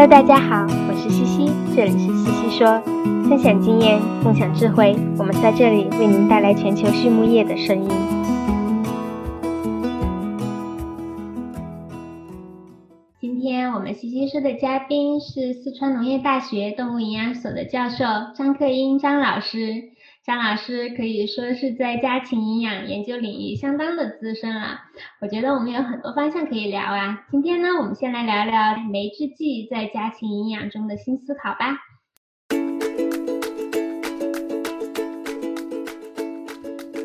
Hello，大家好，我是西西，这里是西西说，分享经验，共享智慧，我们在这里为您带来全球畜牧业的声音。今天我们西西说的嘉宾是四川农业大学动物营养所的教授张克英张老师。张老师可以说是在家禽营养研究领域相当的资深了，我觉得我们有很多方向可以聊啊。今天呢，我们先来聊聊酶制剂在家禽营养中的新思考吧。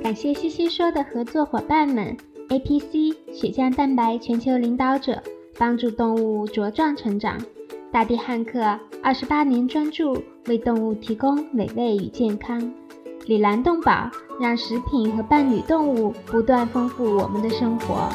感谢西西说的合作伙伴们：APC 血浆蛋白全球领导者，帮助动物茁壮成长；大地汉克二十八年专注为动物提供美味与健康。李兰动宝让食品和伴侣动物不断丰富我们的生活。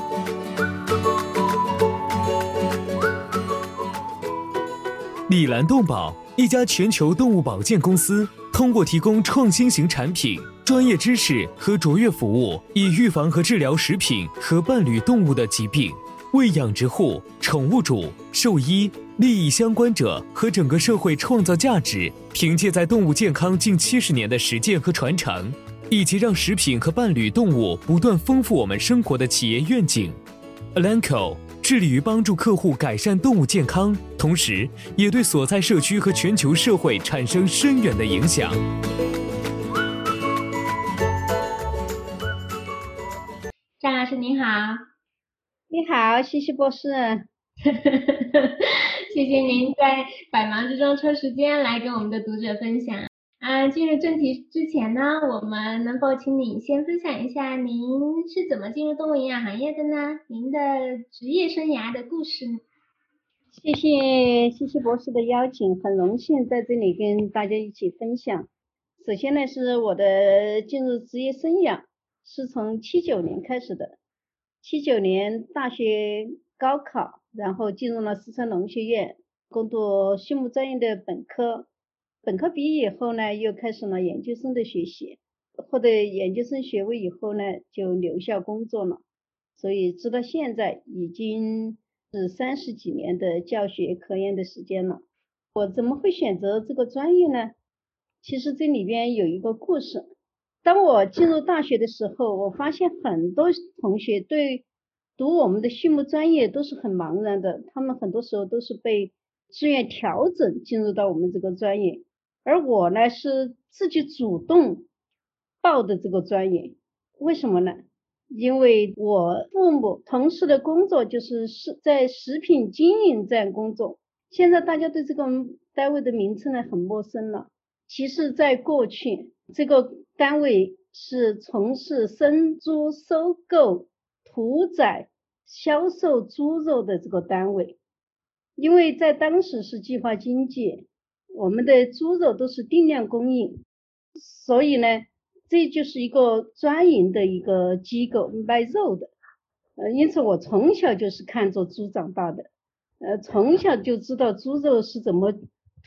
李兰动宝一家全球动物保健公司，通过提供创新型产品、专业知识和卓越服务，以预防和治疗食品和伴侣动物的疾病。为养殖户、宠物主、兽医、利益相关者和整个社会创造价值，凭借在动物健康近七十年的实践和传承，以及让食品和伴侣动物不断丰富我们生活的企业愿景，Alanco 致力于帮助客户改善动物健康，同时也对所在社区和全球社会产生深远的影响。张老师您好。你好，西西博士。谢谢您在百忙之中抽时间来跟我们的读者分享。啊，进入正题之前呢，我们能否请你先分享一下您是怎么进入动物营养行业的呢？您的职业生涯的故事。谢谢西西博士的邀请，很荣幸在这里跟大家一起分享。首先呢，是我的进入职业生涯是从七九年开始的。七九年大学高考，然后进入了四川农学院，攻读畜牧专业的本科。本科毕业以后呢，又开始了研究生的学习。获得研究生学位以后呢，就留校工作了。所以直到现在已经是三十几年的教学科研的时间了。我怎么会选择这个专业呢？其实这里边有一个故事。当我进入大学的时候，我发现很多同学对读我们的畜牧专业都是很茫然的，他们很多时候都是被志愿调整进入到我们这个专业，而我呢是自己主动报的这个专业，为什么呢？因为我父母从事的工作就是是在食品经营站工作，现在大家对这个单位的名称呢很陌生了，其实在过去这个。单位是从事生猪收购、屠宰、销售猪肉的这个单位，因为在当时是计划经济，我们的猪肉都是定量供应，所以呢，这就是一个专营的一个机构卖肉的，呃，因此我从小就是看着猪长大的，呃，从小就知道猪肉是怎么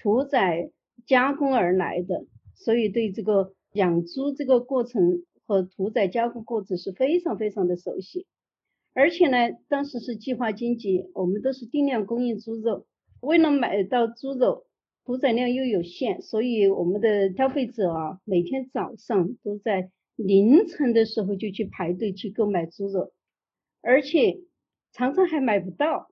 屠宰加工而来的，所以对这个。养猪这个过程和屠宰加工过程是非常非常的熟悉，而且呢，当时是计划经济，我们都是定量供应猪肉，为了买到猪肉，屠宰量又有限，所以我们的消费者啊，每天早上都在凌晨的时候就去排队去购买猪肉，而且常常还买不到，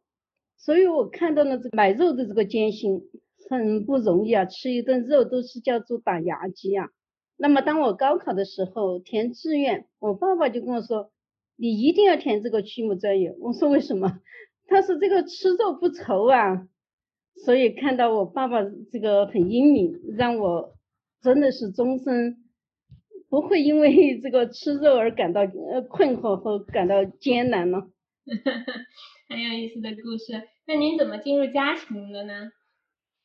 所以我看到了这买肉的这个艰辛，很不容易啊，吃一顿肉都是叫做打牙祭啊。那么当我高考的时候填志愿，我爸爸就跟我说，你一定要填这个畜牧专业。我说为什么？他说这个吃肉不愁啊。所以看到我爸爸这个很英明，让我真的是终身不会因为这个吃肉而感到呃困惑和感到艰难了。很有意思的故事。那您怎么进入家庭的呢？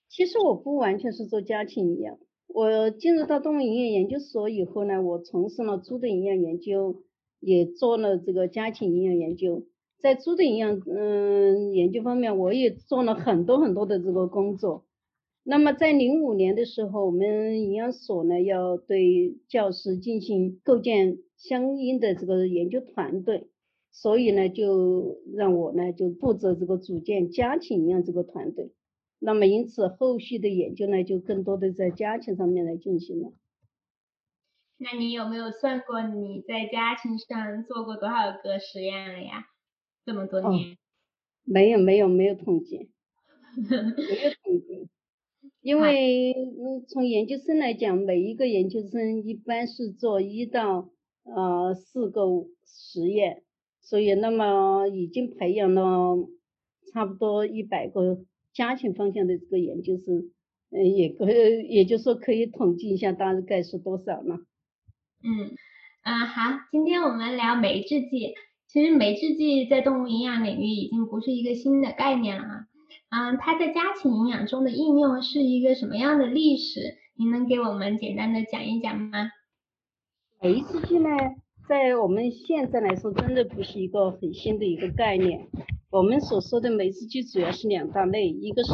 其实我不完全是做家禽营养。我进入到动物营养研究所以后呢，我从事了猪的营养研究，也做了这个家禽营养研究。在猪的营养嗯研究方面，我也做了很多很多的这个工作。那么在零五年的时候，我们营养所呢要对教师进行构建相应的这个研究团队，所以呢就让我呢就负责这个组建家禽营养这个团队。那么因此后续的研究呢，就更多的在家庭上面来进行了。那你有没有算过你在家庭上做过多少个实验了呀？这么多年？没有没有没有统计，没有统计。因为从研究生来讲，每一个研究生一般是做一到呃四个实验，所以那么已经培养了差不多一百个家庭方向的这个研究生，嗯，也可也就是说可以统计一下大概是多少呢？嗯嗯，好，今天我们聊酶制剂，其实酶制剂在动物营养领域已经不是一个新的概念了啊。嗯，它在家禽营养中的应用是一个什么样的历史？您能给我们简单的讲一讲吗？酶制剂呢，在我们现在来说，真的不是一个很新的一个概念。我们所说的酶制剂主要是两大类，一个是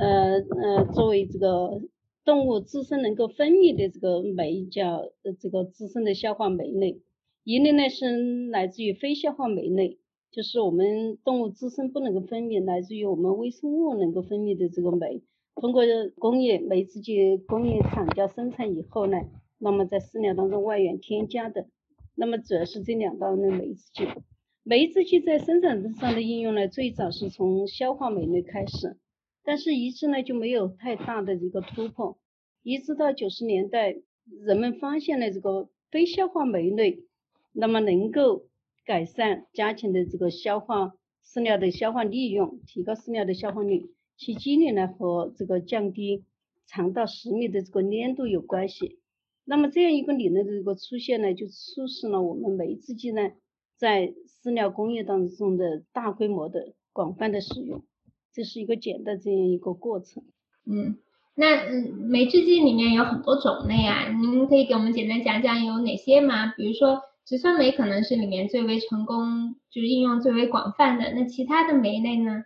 呃呃作为这个动物自身能够分泌的这个酶，叫呃这个自身的消化酶类；一类呢是来自于非消化酶类。就是我们动物自身不能够分泌，来自于我们微生物能够分泌的这个酶，通过工业酶制剂工业厂家生产以后呢，那么在饲料当中外源添加的，那么主要是这两道的酶制剂。酶制剂在生产上的应用呢，最早是从消化酶类开始，但是一直呢就没有太大的一个突破，一直到九十年代，人们发现了这个非消化酶类，那么能够。改善家禽的这个消化饲料的消化利用，提高饲料的消化率，其机理呢和这个降低肠道食糜的这个粘度有关系。那么这样一个理论的这个出现呢，就促使了我们酶制剂呢在饲料工业当中的大规模的广泛的使用。这是一个简单这样一个过程。嗯，那嗯酶制剂里面有很多种类啊，您可以给我们简单讲讲有哪些吗？比如说。植酸酶可能是里面最为成功，就是应用最为广泛的。那其他的酶类呢？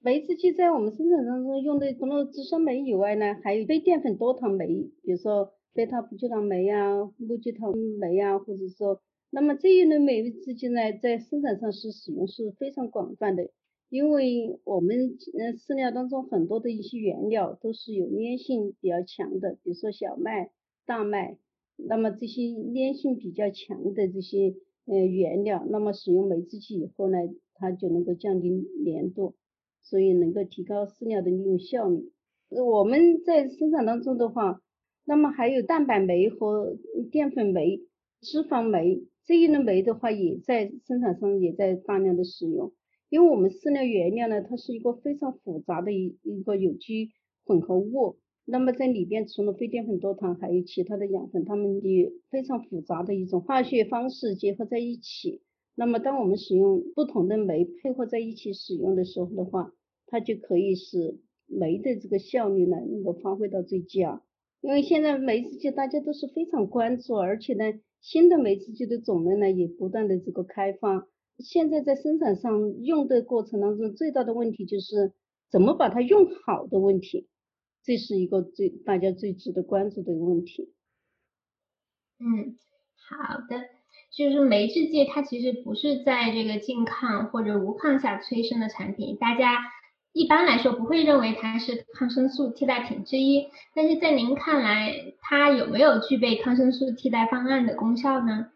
酶制剂在我们生产当中用的，除了植酸酶以外呢，还有非淀粉多糖酶，比如说贝塔葡聚糖酶啊、木聚糖酶啊，或者说，那么这一类酶制剂呢，在生产上是使用是非常广泛的，因为我们嗯饲料当中很多的一些原料都是有粘性比较强的，比如说小麦、大麦。那么这些粘性比较强的这些呃原料，那么使用酶制剂以后呢，它就能够降低粘度，所以能够提高饲料的利用效率。我们在生产当中的话，那么还有蛋白酶和淀粉酶、脂肪酶这一类酶的话，也在生产上也在大量的使用。因为我们饲料原料呢，它是一个非常复杂的一一个有机混合物。那么在里边除了非淀粉多糖，还有其他的养分，它们也非常复杂的一种化学方式结合在一起。那么当我们使用不同的酶配合在一起使用的时候的话，它就可以使酶的这个效率呢能够发挥到最佳。因为现在酶制剂大家都是非常关注，而且呢新的酶制剂的种类呢也不断的这个开发。现在在生产上用的过程当中，最大的问题就是怎么把它用好的问题。这是一个最大家最值得关注的一个问题。嗯，好的，就是酶制剂它其实不是在这个净抗或者无抗下催生的产品，大家一般来说不会认为它是抗生素替代品之一。但是在您看来，它有没有具备抗生素替代方案的功效呢？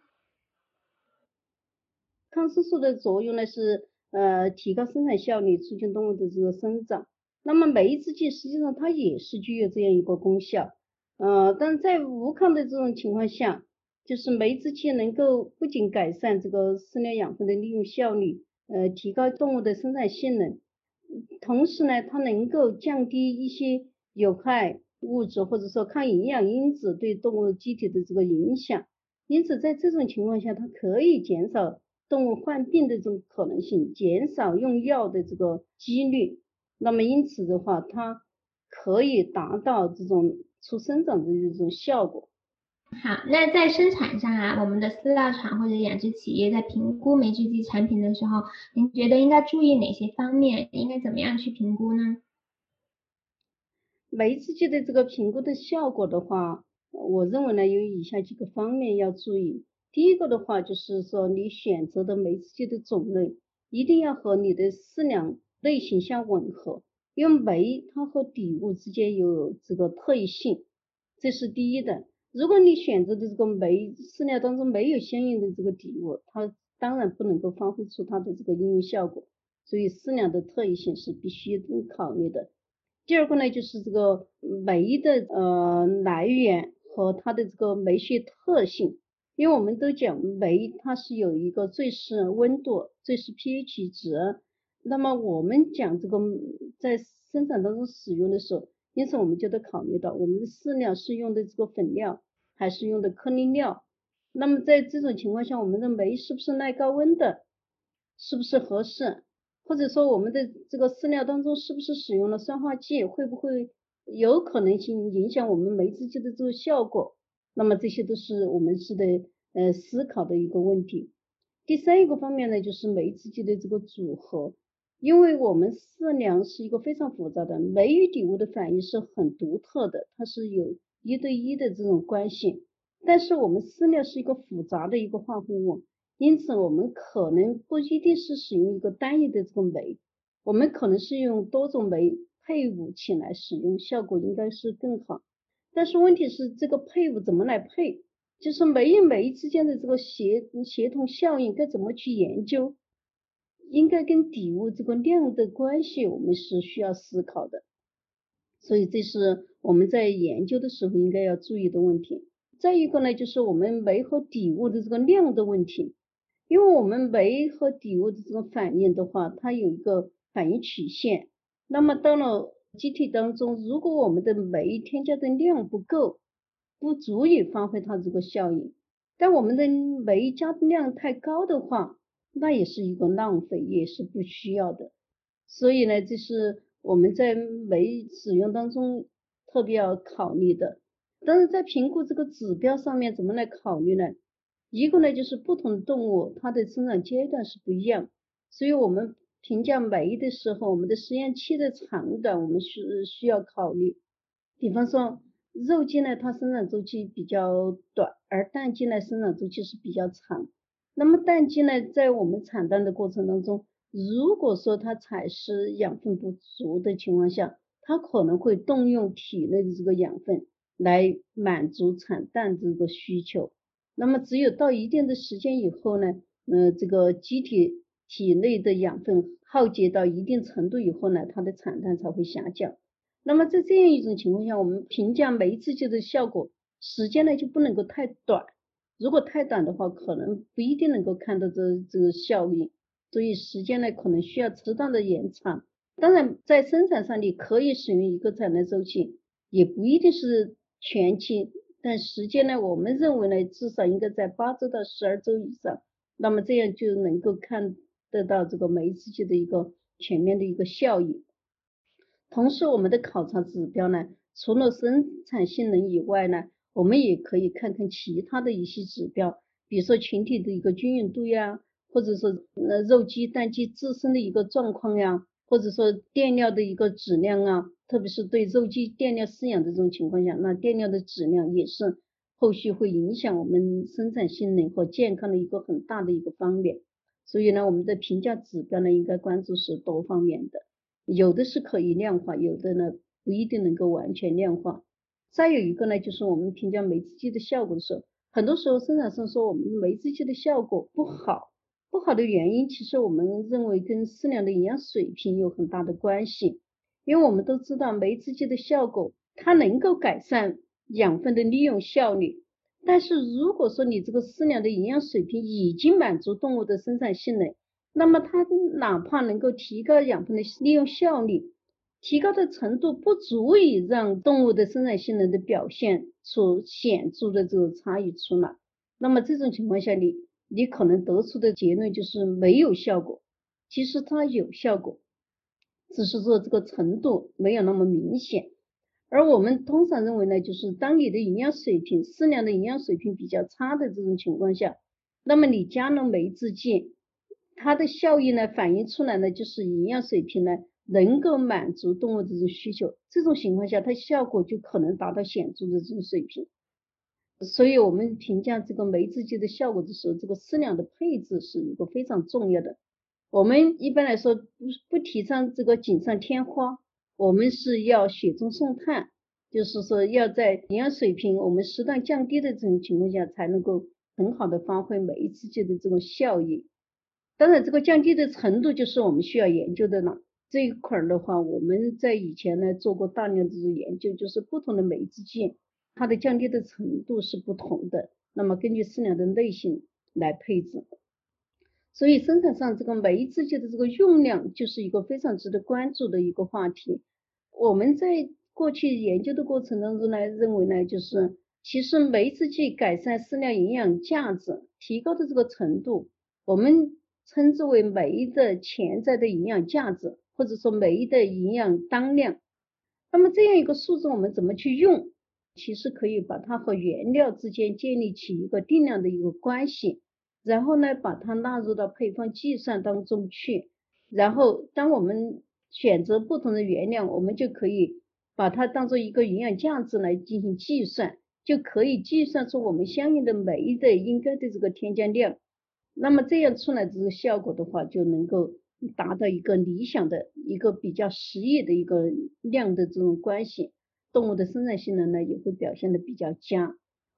抗生素的作用呢是呃提高生产效率，促进动物的这个生长。那么酶制剂实际上它也是具有这样一个功效，呃，但在无抗的这种情况下，就是酶制剂能够不仅改善这个饲料养分的利用效率，呃，提高动物的生产性能，同时呢，它能够降低一些有害物质或者说抗营养因子对动物机体的这个影响，因此在这种情况下，它可以减少动物患病的这种可能性，减少用药的这个几率。那么因此的话，它可以达到这种促生长的一种效果。好，那在生产上啊，我们的饲料厂或者养殖企业在评估酶制剂产品的时候，您觉得应该注意哪些方面？应该怎么样去评估呢？酶制剂的这个评估的效果的话，我认为呢有以下几个方面要注意。第一个的话就是说，你选择的酶制剂的种类一定要和你的饲料。类型相吻合，因为酶它和底物之间有这个特异性，这是第一的。如果你选择的这个酶饲料当中没有相应的这个底物，它当然不能够发挥出它的这个应用效果。所以饲料的特异性是必须考虑的。第二个呢，就是这个酶的呃来源和它的这个酶学特性。因为我们都讲酶它是有一个最适温度、最适 pH 值。那么我们讲这个在生产当中使用的时候，因此我们就得考虑到我们的饲料是用的这个粉料还是用的颗粒料。那么在这种情况下，我们的酶是不是耐高温的，是不是合适？或者说我们的这个饲料当中是不是使用了酸化剂，会不会有可能性影响我们酶制剂的这个效果？那么这些都是我们是得呃思考的一个问题。第三一个方面呢，就是酶制剂的这个组合，因为我们饲料是一个非常复杂的，酶与底物的反应是很独特的，它是有一对一的这种关系。但是我们饲料是一个复杂的一个化合物，因此我们可能不一定是使用一个单一的这个酶，我们可能是用多种酶配伍起来使用，效果应该是更好。但是问题是这个配伍怎么来配？就是酶与酶之间的这个协协同效应该怎么去研究？应该跟底物这个量的关系，我们是需要思考的。所以这是我们在研究的时候应该要注意的问题。再一个呢，就是我们酶和底物的这个量的问题。因为我们酶和底物的这种反应的话，它有一个反应曲线。那么到了机体当中，如果我们的酶添加的量不够，不足以发挥它这个效应；但我们的酶加的量太高的话，那也是一个浪费，也是不需要的。所以呢，这是我们在酶使用当中特别要考虑的。但是在评估这个指标上面，怎么来考虑呢？一个呢，就是不同动物它的生长阶段是不一样，所以我们。评价酶的时候，我们的实验期的长短，我们需需要考虑。比方说，肉鸡呢，它生长周期比较短，而蛋鸡呢，生长周期是比较长。那么蛋鸡呢，在我们产蛋的过程当中，如果说它采食养分不足的情况下，它可能会动用体内的这个养分来满足产蛋这个需求。那么只有到一定的时间以后呢，呃，这个机体。体内的养分耗竭到一定程度以后呢，它的产蛋才会下降。那么在这样一种情况下，我们评价酶制剂的效果时间呢就不能够太短。如果太短的话，可能不一定能够看到这这个效应。所以时间呢可能需要适当的延长。当然，在生产上你可以使用一个产能周期，也不一定是全期，但时间呢，我们认为呢至少应该在八周到十二周以上。那么这样就能够看。得到这个酶制剂的一个全面的一个效益。同时，我们的考察指标呢，除了生产性能以外呢，我们也可以看看其他的一些指标，比如说群体的一个均匀度呀，或者说呃肉鸡、蛋鸡自身的一个状况呀，或者说垫料的一个质量啊，特别是对肉鸡垫料饲养的这种情况下，那垫料的质量也是后续会影响我们生产性能和健康的一个很大的一个方面。所以呢，我们的评价指标呢，应该关注是多方面的，有的是可以量化，有的呢不一定能够完全量化。再有一个呢，就是我们评价酶制剂的效果的时候，很多时候生产商说我们酶制剂的效果不好，不好的原因，其实我们认为跟饲料的营养水平有很大的关系。因为我们都知道酶制剂的效果，它能够改善养分的利用效率。但是如果说你这个饲料的营养水平已经满足动物的生产性能，那么它哪怕能够提高养分的利用效率，提高的程度不足以让动物的生产性能的表现出显著的这种差异出来。那么这种情况下，你你可能得出的结论就是没有效果。其实它有效果，只是说这个程度没有那么明显。而我们通常认为呢，就是当你的营养水平、饲料的营养水平比较差的这种情况下，那么你加了酶制剂，它的效益呢反映出来呢，就是营养水平呢能够满足动物的这种需求，这种情况下它效果就可能达到显著的这种水平。所以我们评价这个酶制剂的效果的时候，这个饲料的配置是一个非常重要的。我们一般来说不不提倡这个锦上添花。我们是要雪中送炭，就是说要在营养水平我们适当降低的这种情况下，才能够很好的发挥酶制剂的这种效益。当然，这个降低的程度就是我们需要研究的了。这一块儿的话，我们在以前呢做过大量的这种研究，就是不同的酶制剂，它的降低的程度是不同的。那么根据饲料的类型来配置。所以生产上这个酶制剂的这个用量就是一个非常值得关注的一个话题。我们在过去研究的过程当中呢，认为呢，就是其实酶制剂改善饲料营养价值提高的这个程度，我们称之为酶的潜在的营养价值，或者说酶的营养当量。那么这样一个数字我们怎么去用？其实可以把它和原料之间建立起一个定量的一个关系。然后呢，把它纳入到配方计算当中去。然后，当我们选择不同的原料，我们就可以把它当做一个营养价值来进行计算，就可以计算出我们相应的酶的应该的这个添加量。那么这样出来这个效果的话，就能够达到一个理想的一个比较实益的一个量的这种关系，动物的生产性能呢也会表现的比较佳。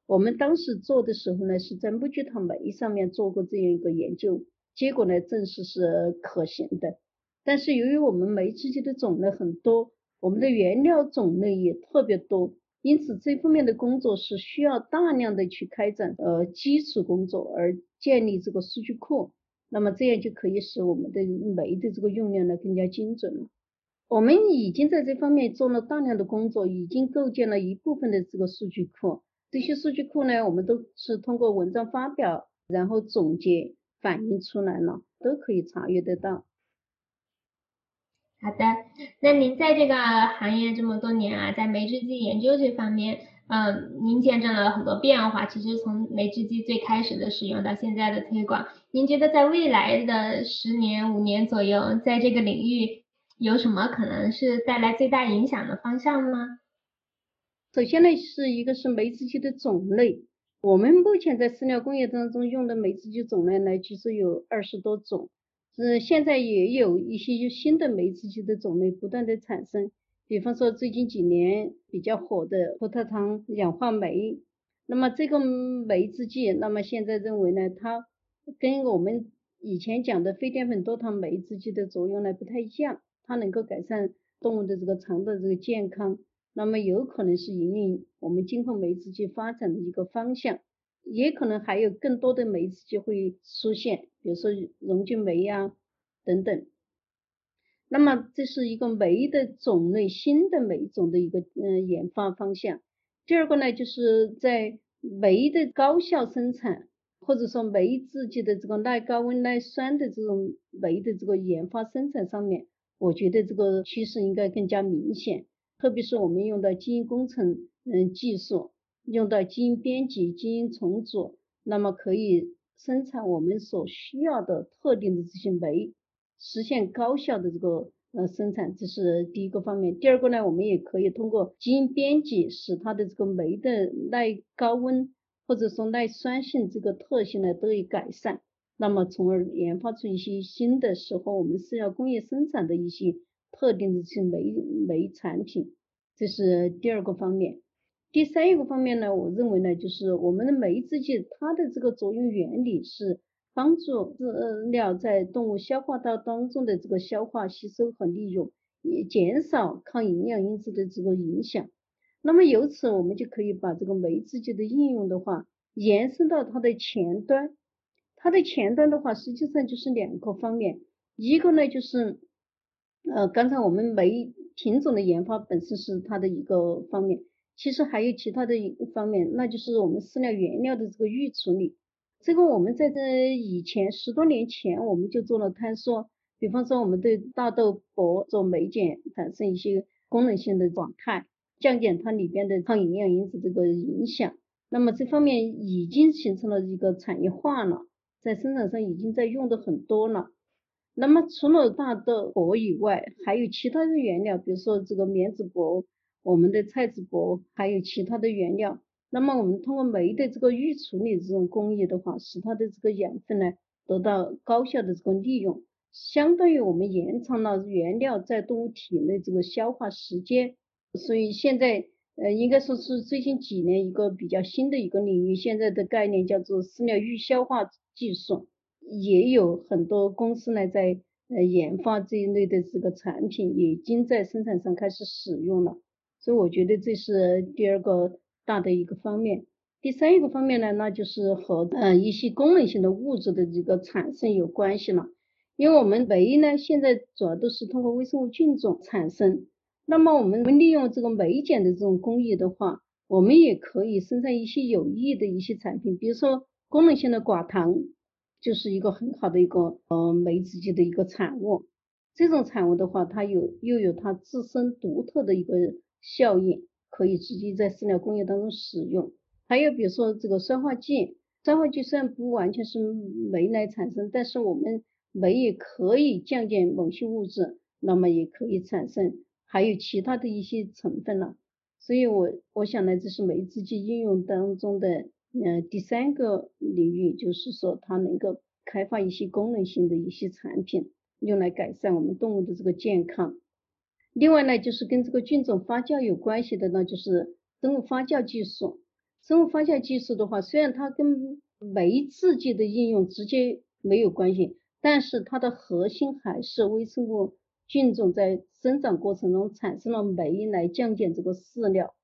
我们当时做的时候呢，是在木聚糖酶上面做过这样一个研究，结果呢证实是可行的。但是由于我们酶制剂的种类很多，我们的原料种类也特别多，因此这方面的工作是需要大量的去开展呃基础工作，而建立这个数据库。那么这样就可以使我们的酶的这个用量呢更加精准了。我们已经在这方面做了大量的工作，已经构建了一部分的这个数据库。这些数据库呢，我们都是通过文章发表，然后总结反映出来了，都可以查阅得到。好的，那您在这个行业这么多年啊，在酶制剂研究这方面，嗯，您见证了很多变化。其实从酶制剂最开始的使用到现在的推广，您觉得在未来的十年、五年左右，在这个领域有什么可能是带来最大影响的方向吗？首先呢，是一个是酶制剂的种类。我们目前在饲料工业当中用的酶制剂种类呢，其实有二十多种。是现在也有一些新的酶制剂的种类不断的产生。比方说最近几年比较火的葡萄糖氧化酶，那么这个酶制剂，那么现在认为呢，它跟我们以前讲的非淀粉多糖酶制剂的作用呢不太一样，它能够改善动物的这个肠的这个健康。那么有可能是引领我们今后酶制剂发展的一个方向，也可能还有更多的酶制剂会出现，比如说溶菌酶呀等等。那么这是一个酶的种类，新的酶种的一个嗯研发方向。第二个呢，就是在酶的高效生产，或者说酶制剂的这个耐高温耐酸的这种酶的这个研发生产上面，我觉得这个趋势应该更加明显。特别是我们用到基因工程嗯技术，用到基因编辑、基因重组，那么可以生产我们所需要的特定的这些酶，实现高效的这个呃生产，这是第一个方面。第二个呢，我们也可以通过基因编辑，使它的这个酶的耐高温或者说耐酸性这个特性呢得以改善，那么从而研发出一些新的适合我们饲料工业生产的一些。特定的这些酶酶产品，这是第二个方面。第三一个方面呢，我认为呢，就是我们的酶制剂，它的这个作用原理是帮助饲料在动物消化道当中的这个消化吸收和利用，也减少抗营养因子的这个影响。那么由此我们就可以把这个酶制剂的应用的话，延伸到它的前端。它的前端的话，实际上就是两个方面，一个呢就是。呃，刚才我们酶品种的研发本身是它的一个方面，其实还有其他的一个方面，那就是我们饲料原料的这个预处理。这个我们在这以前十多年前我们就做了探索，比方说我们对大豆粕做酶碱产生一些功能性的转态，降减它里边的抗营养因子这个影响。那么这方面已经形成了一个产业化了，在生产上已经在用的很多了。那么除了大豆粕以外，还有其他的原料，比如说这个棉籽粕、我们的菜籽粕，还有其他的原料。那么我们通过酶的这个预处理这种工艺的话，使它的这个养分呢得到高效的这个利用，相当于我们延长了原料在动物体内这个消化时间。所以现在呃应该说是最近几年一个比较新的一个领域，现在的概念叫做饲料预消化技术，也有很多公司呢在呃研发这一类的这个产品，已经在生产上开始使用了。所以我觉得这是第二个大的一个方面。第三一个方面呢，那就是和呃一些功能性的物质的这个产生有关系了。因为我们酶呢，现在主要都是通过微生物菌种产生。那么我们利用这个酶碱的这种工艺的话，我们也可以生产一些有益的一些产品，比如说功能性的寡糖，就是一个很好的一个呃酶制剂的一个产物。这种产物的话，它有又有它自身独特的一个效应，可以直接在饲料工业当中使用。还有比如说这个酸化剂，酸化剂虽然不完全是酶来产生，但是我们酶也可以降解某些物质，那么也可以产生还有其他的一些成分了。所以我我想呢，这是酶制剂应用当中的嗯第三个领域，就是说它能够开发一些功能性的一些产品，用来改善我们动物的这个健康。另外呢，就是跟这个菌种发酵有关系的呢，就是生物发酵技术。生物发酵技术的话，虽然它跟酶制剂的应用直接没有关系，但是它的核心还是微生物菌种在生长过程中产生了酶来降解这个饲料。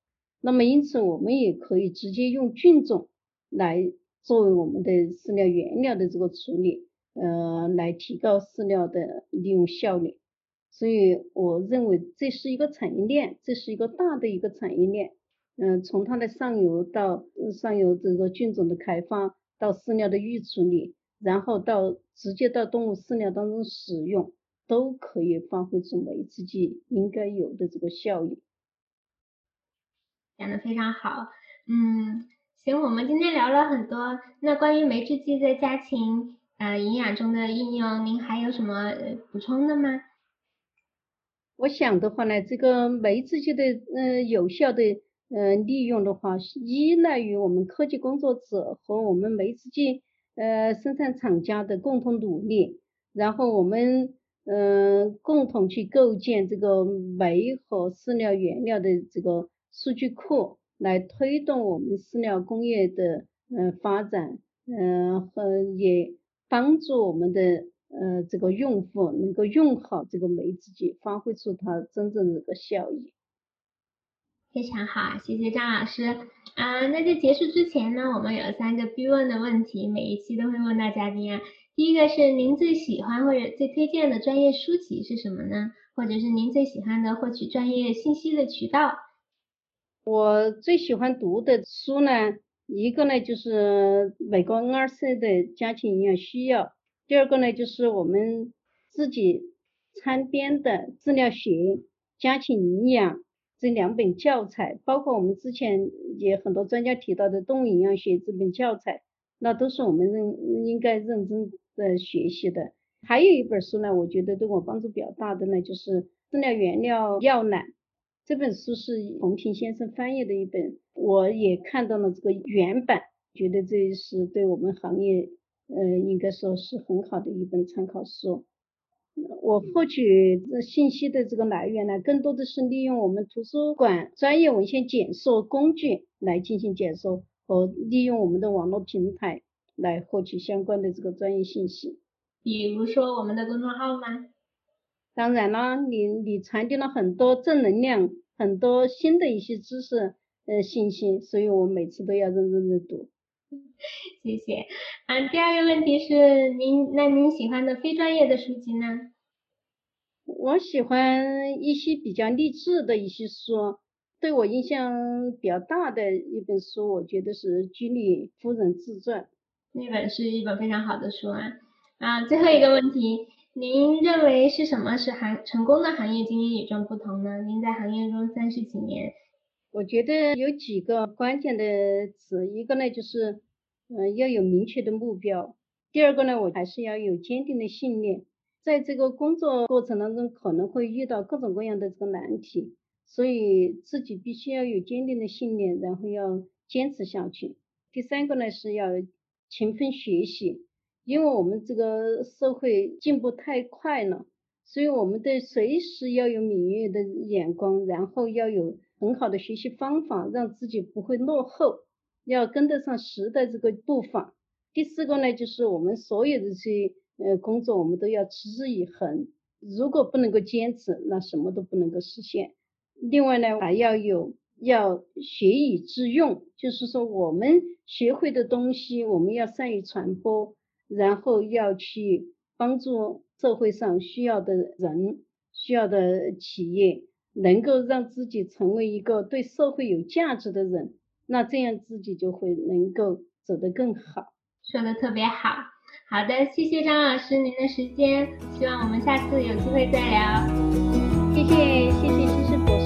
那么因此我们也可以直接用菌种来作为我们的饲料原料的这个处理，呃，来提高饲料的利用效率。所以我认为这是一个产业链，这是一个大的一个产业链。嗯，从它的上游到上游这个菌种的开发，到饲料的预处理，然后到直接到动物饲料当中使用，都可以发挥出酶制剂应该有的这个效益。讲的非常好，嗯，行，我们今天聊了很多，那关于酶制剂在家禽呃营养中的应用，您还有什么补充的吗？我想的话呢，这个酶制剂的呃有效的。嗯，利用的话依赖于我们科技工作者和我们酶制剂呃生产厂家的共同努力，然后我们嗯共同去构建这个酶和饲料原料的这个数据库，来推动我们饲料工业的嗯发展，嗯和也帮助我们的呃这个用户能够用好这个酶制剂，发挥出它真正的这个效益。非常好，谢谢张老师。啊，那在结束之前呢，我们有三个必问的问题，每一期都会问到嘉宾啊。第一个是您最喜欢或者最推荐的专业书籍是什么呢？或者是您最喜欢的获取专业信息的渠道？我最喜欢读的书呢，一个呢就是美国 NRC 的家庭营养需要，第二个呢就是我们自己参编的饲料学家庭营养。这两本教材，包括我们之前也很多专家提到的动物营养学这本教材，那都是我们认应该认真的学习的。还有一本书呢，我觉得对我帮助比较大的呢，就是《饲料原料药览》这本书是洪平先生翻译的一本，我也看到了这个原版，觉得这是对我们行业，呃，应该说是很好的一本参考书。我获取信息的这个来源呢，更多的是利用我们图书馆专业文献检索工具来进行检索，和利用我们的网络平台来获取相关的这个专业信息。比如说我们的公众号吗？当然啦，你你传递了很多正能量，很多新的一些知识呃信息，所以我每次都要认真的读。谢谢。嗯，第二个问题是您，那您喜欢的非专业的书籍呢？我喜欢一些比较励志的一些书，对我印象比较大的一本书，我觉得是《居里夫人自传》。那本是一本非常好的书啊。啊，最后一个问题，您认为是什么使行成功的行业经营与众不同呢？您在行业中三十几年。我觉得有几个关键的词，一个呢就是，嗯，要有明确的目标；第二个呢，我还是要有坚定的信念。在这个工作过程当中，可能会遇到各种各样的这个难题，所以自己必须要有坚定的信念，然后要坚持下去。第三个呢是要勤奋学习，因为我们这个社会进步太快了，所以我们得随时要有敏锐的眼光，然后要有很好的学习方法，让自己不会落后，要跟得上时代这个步伐。第四个呢，就是我们所有的这些呃工作，我们都要持之以恒。如果不能够坚持，那什么都不能够实现。另外呢，还要有要学以致用，就是说我们学会的东西，我们要善于传播。然后要去帮助社会上需要的人、需要的企业，能够让自己成为一个对社会有价值的人，那这样自己就会能够走得更好。说的特别好，好的，谢谢张老师您的时间，希望我们下次有机会再聊。谢谢，谢谢，施师伯，